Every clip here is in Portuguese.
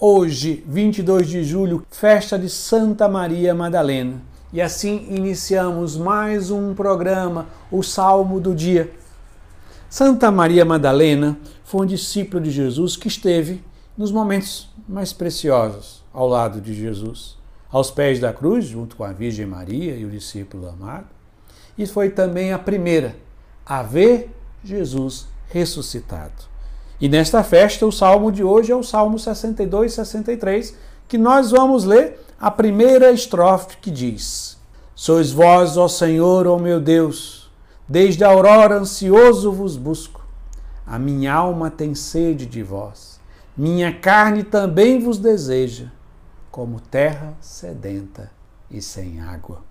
Hoje, 22 de julho, festa de Santa Maria Madalena. E assim iniciamos mais um programa, o Salmo do Dia. Santa Maria Madalena foi um discípulo de Jesus que esteve nos momentos mais preciosos ao lado de Jesus, aos pés da cruz, junto com a Virgem Maria e o discípulo amado. E foi também a primeira a ver Jesus ressuscitado. E nesta festa, o salmo de hoje é o Salmo 62 e 63, que nós vamos ler a primeira estrofe que diz: Sois vós, ó Senhor, ó meu Deus, desde a aurora ansioso vos busco. A minha alma tem sede de vós, minha carne também vos deseja, como terra sedenta e sem água.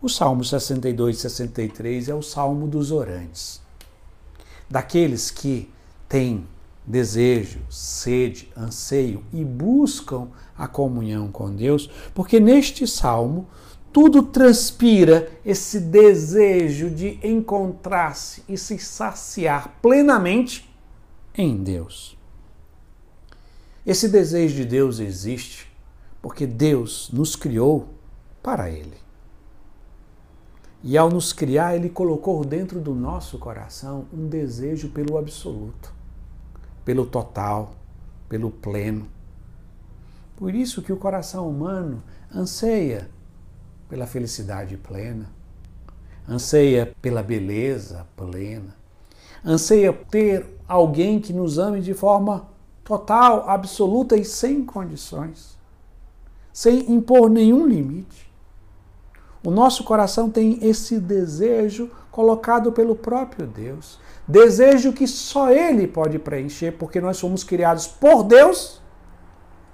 O Salmo 62 e 63 é o salmo dos orantes, daqueles que têm desejo, sede, anseio e buscam a comunhão com Deus, porque neste salmo tudo transpira esse desejo de encontrar-se e se saciar plenamente em Deus. Esse desejo de Deus existe porque Deus nos criou para Ele. E ao nos criar, Ele colocou dentro do nosso coração um desejo pelo absoluto pelo total, pelo pleno. Por isso que o coração humano anseia pela felicidade plena, anseia pela beleza plena, anseia ter alguém que nos ame de forma total, absoluta e sem condições, sem impor nenhum limite. O nosso coração tem esse desejo colocado pelo próprio Deus. Desejo que só Ele pode preencher, porque nós somos criados por Deus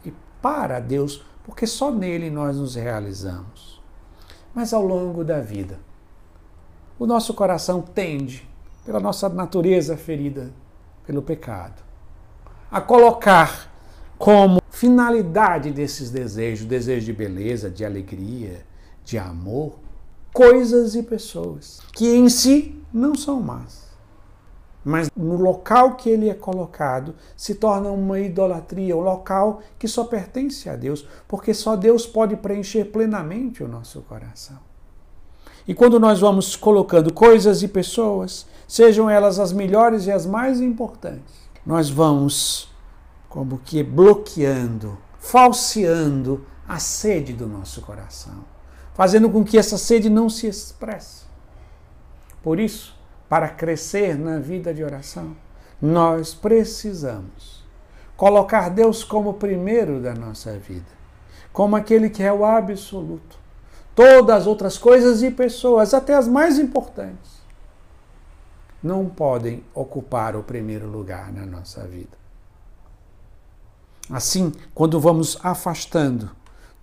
e para Deus, porque só nele nós nos realizamos. Mas ao longo da vida, o nosso coração tende, pela nossa natureza ferida pelo pecado, a colocar como finalidade desses desejos, desejo de beleza, de alegria, de amor, coisas e pessoas que em si não são más mas no local que ele é colocado se torna uma idolatria, um local que só pertence a Deus, porque só Deus pode preencher plenamente o nosso coração. E quando nós vamos colocando coisas e pessoas, sejam elas as melhores e as mais importantes, nós vamos como que bloqueando, falseando a sede do nosso coração, fazendo com que essa sede não se expresse. Por isso, para crescer na vida de oração, nós precisamos colocar Deus como primeiro da nossa vida, como aquele que é o absoluto. Todas as outras coisas e pessoas, até as mais importantes, não podem ocupar o primeiro lugar na nossa vida. Assim, quando vamos afastando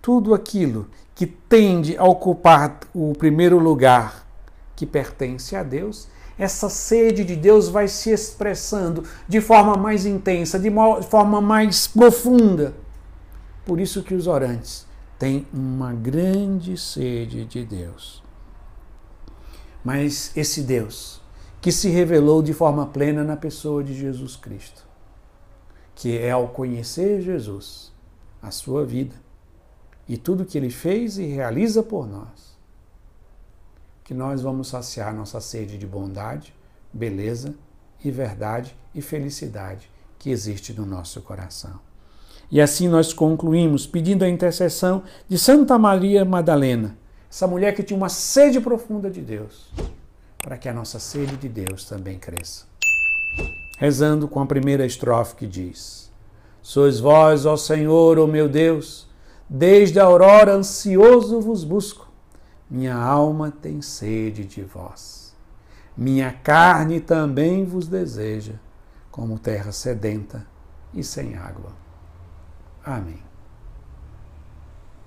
tudo aquilo que tende a ocupar o primeiro lugar que pertence a Deus, essa sede de Deus vai se expressando de forma mais intensa, de forma mais profunda. Por isso que os orantes têm uma grande sede de Deus. Mas esse Deus que se revelou de forma plena na pessoa de Jesus Cristo, que é ao conhecer Jesus, a sua vida e tudo que ele fez e realiza por nós, que nós vamos saciar nossa sede de bondade, beleza e verdade e felicidade que existe no nosso coração. E assim nós concluímos pedindo a intercessão de Santa Maria Madalena, essa mulher que tinha uma sede profunda de Deus, para que a nossa sede de Deus também cresça. Rezando com a primeira estrofe que diz: Sois vós, ó Senhor, ó meu Deus, desde a aurora ansioso vos busco minha alma tem sede de vós. Minha carne também vos deseja, como terra sedenta e sem água. Amém.